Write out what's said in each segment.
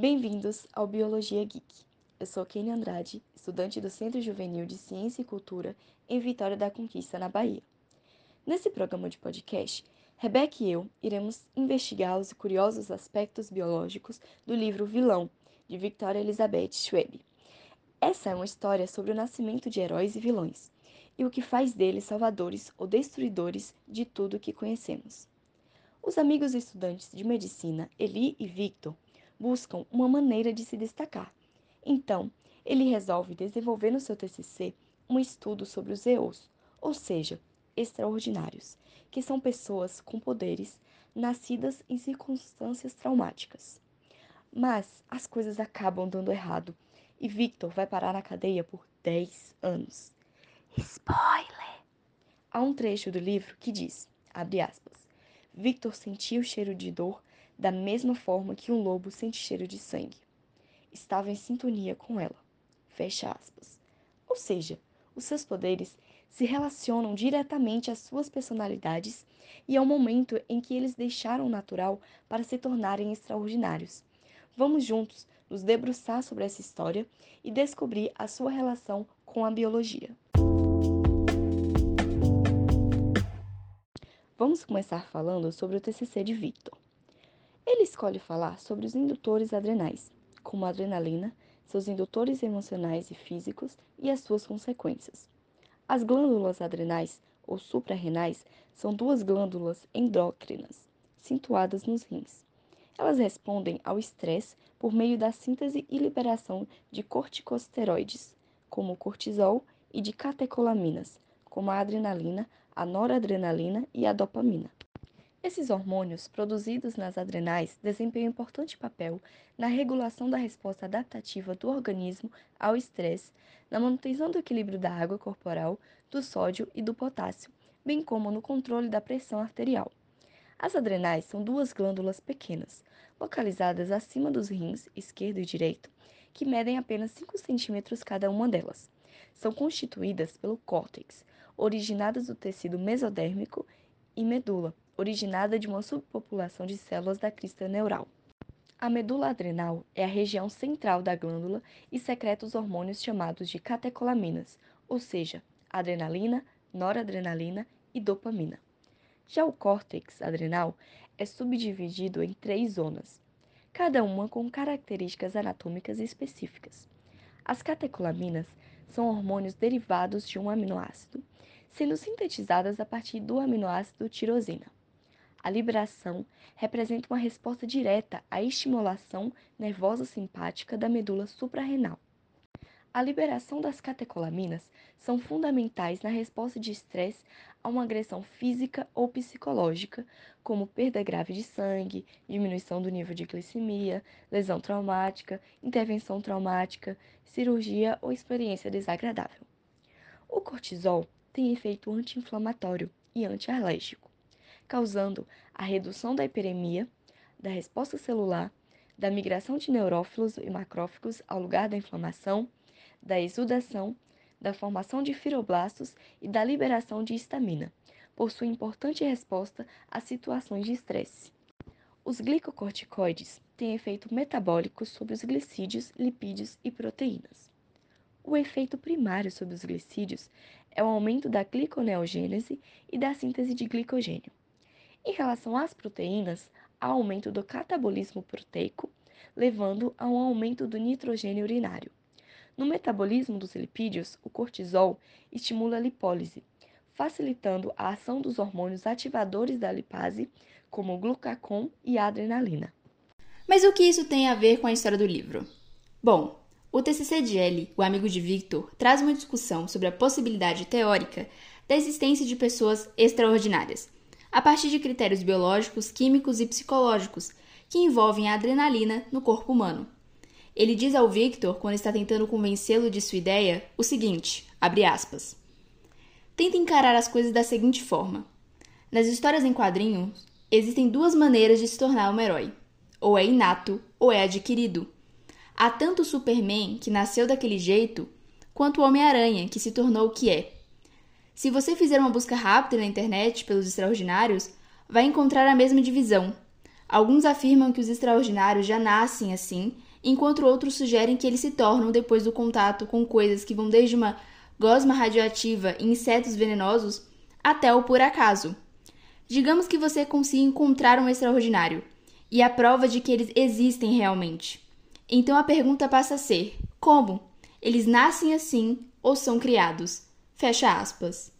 Bem-vindos ao Biologia Geek. Eu sou Kenny Andrade, estudante do Centro Juvenil de Ciência e Cultura em Vitória da Conquista, na Bahia. Nesse programa de podcast, Rebeca e eu iremos investigar os curiosos aspectos biológicos do livro Vilão, de Victoria Elizabeth Schwab. Essa é uma história sobre o nascimento de heróis e vilões, e o que faz deles salvadores ou destruidores de tudo que conhecemos. Os amigos estudantes de medicina, Eli e Victor, buscam uma maneira de se destacar. Então, ele resolve desenvolver no seu TCC um estudo sobre os EOs, ou seja, extraordinários, que são pessoas com poderes nascidas em circunstâncias traumáticas. Mas as coisas acabam dando errado e Victor vai parar na cadeia por 10 anos. Spoiler! Há um trecho do livro que diz, abre aspas, Victor sentia o cheiro de dor da mesma forma que um lobo sente cheiro de sangue. Estava em sintonia com ela. Fecha aspas. Ou seja, os seus poderes se relacionam diretamente às suas personalidades e ao momento em que eles deixaram o natural para se tornarem extraordinários. Vamos juntos nos debruçar sobre essa história e descobrir a sua relação com a biologia. Vamos começar falando sobre o TCC de Victor. Ele escolhe falar sobre os indutores adrenais, como a adrenalina, seus indutores emocionais e físicos e as suas consequências. As glândulas adrenais, ou suprarrenais, são duas glândulas endócrinas, situadas nos rins. Elas respondem ao estresse por meio da síntese e liberação de corticosteroides, como o cortisol, e de catecolaminas, como a adrenalina, a noradrenalina e a dopamina. Esses hormônios produzidos nas adrenais desempenham importante papel na regulação da resposta adaptativa do organismo ao estresse, na manutenção do equilíbrio da água corporal, do sódio e do potássio, bem como no controle da pressão arterial. As adrenais são duas glândulas pequenas, localizadas acima dos rins esquerdo e direito, que medem apenas 5 centímetros cada uma delas. São constituídas pelo córtex, originadas do tecido mesodérmico, e medula, originada de uma subpopulação de células da crista neural. A medula adrenal é a região central da glândula e secreta os hormônios chamados de catecolaminas, ou seja, adrenalina, noradrenalina e dopamina. Já o córtex adrenal é subdividido em três zonas, cada uma com características anatômicas específicas. As catecolaminas são hormônios derivados de um aminoácido sendo sintetizadas a partir do aminoácido tirosina. A liberação representa uma resposta direta à estimulação nervosa simpática da medula suprarrenal. A liberação das catecolaminas são fundamentais na resposta de estresse a uma agressão física ou psicológica, como perda grave de sangue, diminuição do nível de glicemia, lesão traumática, intervenção traumática, cirurgia ou experiência desagradável. O cortisol tem efeito anti-inflamatório e antialérgico, causando a redução da hiperemia, da resposta celular, da migração de neurófilos e macrófagos ao lugar da inflamação, da exudação, da formação de fibroblastos e da liberação de histamina, por sua importante resposta a situações de estresse. Os glicocorticoides têm efeito metabólico sobre os glicídios, lipídios e proteínas. O efeito primário sobre os glicídios é o aumento da gliconeogênese e da síntese de glicogênio. Em relação às proteínas, há aumento do catabolismo proteico, levando a um aumento do nitrogênio urinário. No metabolismo dos lipídios, o cortisol estimula a lipólise, facilitando a ação dos hormônios ativadores da lipase, como o glucagon e a adrenalina. Mas o que isso tem a ver com a história do livro? Bom, o TCC de o amigo de Victor, traz uma discussão sobre a possibilidade teórica da existência de pessoas extraordinárias, a partir de critérios biológicos, químicos e psicológicos que envolvem a adrenalina no corpo humano. Ele diz ao Victor, quando está tentando convencê-lo de sua ideia, o seguinte: abre aspas. Tenta encarar as coisas da seguinte forma: nas histórias em quadrinhos, existem duas maneiras de se tornar um herói: ou é inato ou é adquirido. Há tanto o Superman, que nasceu daquele jeito, quanto o Homem-Aranha, que se tornou o que é. Se você fizer uma busca rápida na internet pelos extraordinários, vai encontrar a mesma divisão. Alguns afirmam que os extraordinários já nascem assim enquanto outros sugerem que eles se tornam depois do contato com coisas que vão desde uma gosma radioativa e insetos venenosos até o por acaso. Digamos que você consiga encontrar um extraordinário e a prova de que eles existem realmente. Então a pergunta passa a ser: como? Eles nascem assim ou são criados? Fecha aspas.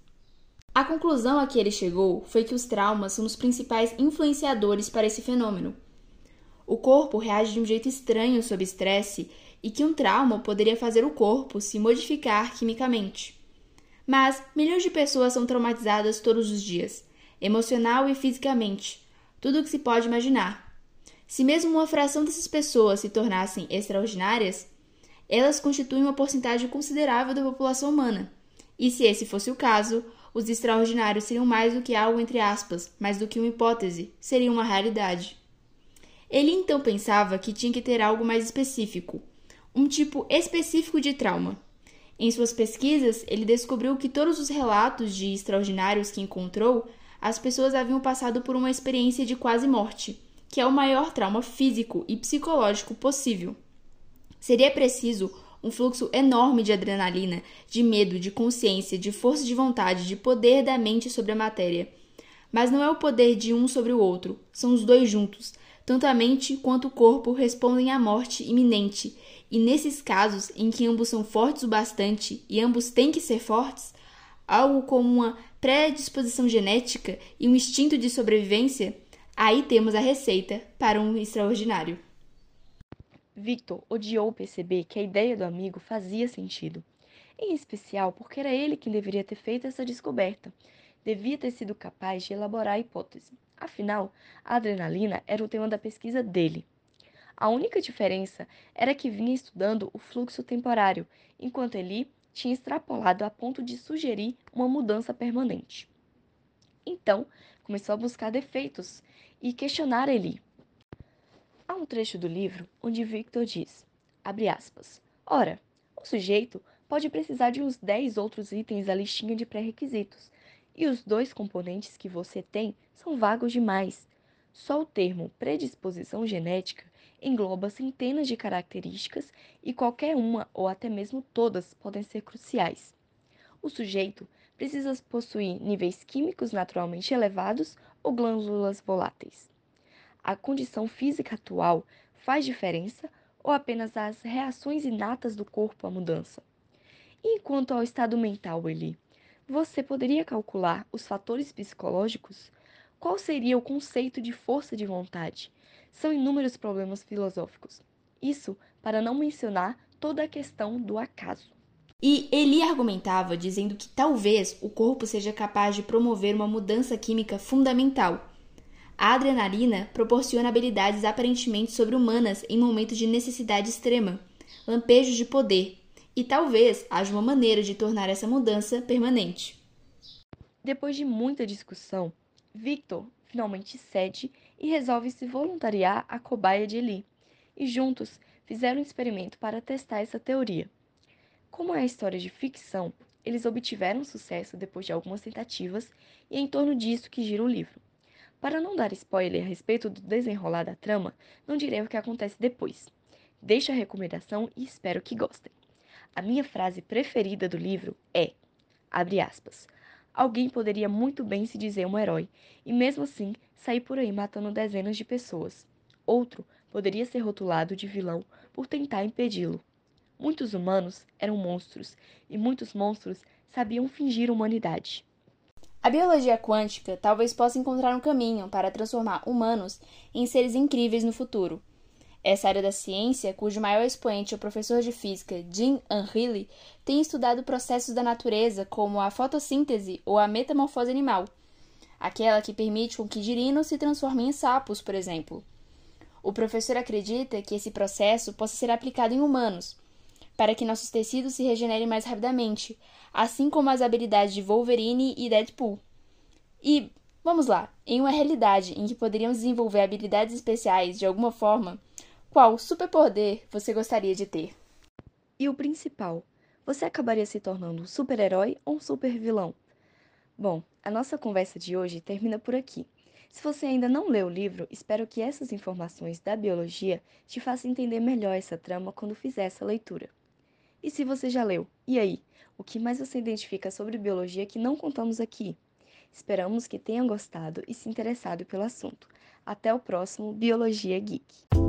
A conclusão a que ele chegou foi que os traumas são os principais influenciadores para esse fenômeno. O corpo reage de um jeito estranho sob estresse e que um trauma poderia fazer o corpo se modificar quimicamente. Mas milhões de pessoas são traumatizadas todos os dias, emocional e fisicamente, tudo o que se pode imaginar. Se mesmo uma fração dessas pessoas se tornassem extraordinárias, elas constituem uma porcentagem considerável da população humana. E se esse fosse o caso, os extraordinários seriam mais do que algo entre aspas, mais do que uma hipótese, seriam uma realidade. Ele então pensava que tinha que ter algo mais específico, um tipo específico de trauma. Em suas pesquisas, ele descobriu que todos os relatos de extraordinários que encontrou, as pessoas haviam passado por uma experiência de quase morte, que é o maior trauma físico e psicológico possível. Seria preciso um fluxo enorme de adrenalina, de medo, de consciência, de força de vontade, de poder da mente sobre a matéria. Mas não é o poder de um sobre o outro, são os dois juntos. Tanto a mente quanto o corpo respondem à morte iminente, e nesses casos em que ambos são fortes o bastante e ambos têm que ser fortes, algo como uma predisposição genética e um instinto de sobrevivência, aí temos a receita para um extraordinário. Victor odiou perceber que a ideia do amigo fazia sentido, em especial porque era ele quem deveria ter feito essa descoberta. Devia ter sido capaz de elaborar a hipótese. Afinal, a adrenalina era o tema da pesquisa dele. A única diferença era que vinha estudando o fluxo temporário, enquanto ele tinha extrapolado a ponto de sugerir uma mudança permanente. Então, começou a buscar defeitos e questionar Eli. Há um trecho do livro onde Victor diz, abre aspas, Ora, o sujeito pode precisar de uns 10 outros itens da listinha de pré-requisitos, e os dois componentes que você tem são vagos demais. Só o termo predisposição genética engloba centenas de características e qualquer uma ou até mesmo todas podem ser cruciais. O sujeito precisa possuir níveis químicos naturalmente elevados ou glândulas voláteis a condição física atual faz diferença ou apenas as reações inatas do corpo à mudança? E quanto ao estado mental, Eli, você poderia calcular os fatores psicológicos? Qual seria o conceito de força de vontade? São inúmeros problemas filosóficos. Isso para não mencionar toda a questão do acaso. E Eli argumentava dizendo que talvez o corpo seja capaz de promover uma mudança química fundamental a adrenalina proporciona habilidades aparentemente sobre-humanas em momentos de necessidade extrema, lampejos de poder, e talvez haja uma maneira de tornar essa mudança permanente. Depois de muita discussão, Victor finalmente cede e resolve se voluntariar à cobaia de Eli, e juntos fizeram um experimento para testar essa teoria. Como é a história de ficção, eles obtiveram sucesso depois de algumas tentativas, e é em torno disso que gira o livro. Para não dar spoiler a respeito do desenrolar da trama, não direi o que acontece depois. Deixo a recomendação e espero que gostem. A minha frase preferida do livro é, abre aspas, alguém poderia muito bem se dizer um herói e mesmo assim sair por aí matando dezenas de pessoas. Outro poderia ser rotulado de vilão por tentar impedi-lo. Muitos humanos eram monstros e muitos monstros sabiam fingir humanidade. A biologia quântica talvez possa encontrar um caminho para transformar humanos em seres incríveis no futuro. Essa área da ciência, cujo maior expoente é o professor de física Jim Anhilly, tem estudado processos da natureza como a fotossíntese ou a metamorfose animal, aquela que permite com que girinos se transformem em sapos, por exemplo. O professor acredita que esse processo possa ser aplicado em humanos, para que nossos tecidos se regenerem mais rapidamente, assim como as habilidades de Wolverine e Deadpool. E, vamos lá, em uma realidade em que poderíamos desenvolver habilidades especiais de alguma forma, qual superpoder você gostaria de ter? E o principal, você acabaria se tornando um super-herói ou um super-vilão? Bom, a nossa conversa de hoje termina por aqui. Se você ainda não leu o livro, espero que essas informações da biologia te façam entender melhor essa trama quando fizer essa leitura. E se você já leu, e aí? O que mais você identifica sobre biologia que não contamos aqui? Esperamos que tenham gostado e se interessado pelo assunto. Até o próximo Biologia Geek!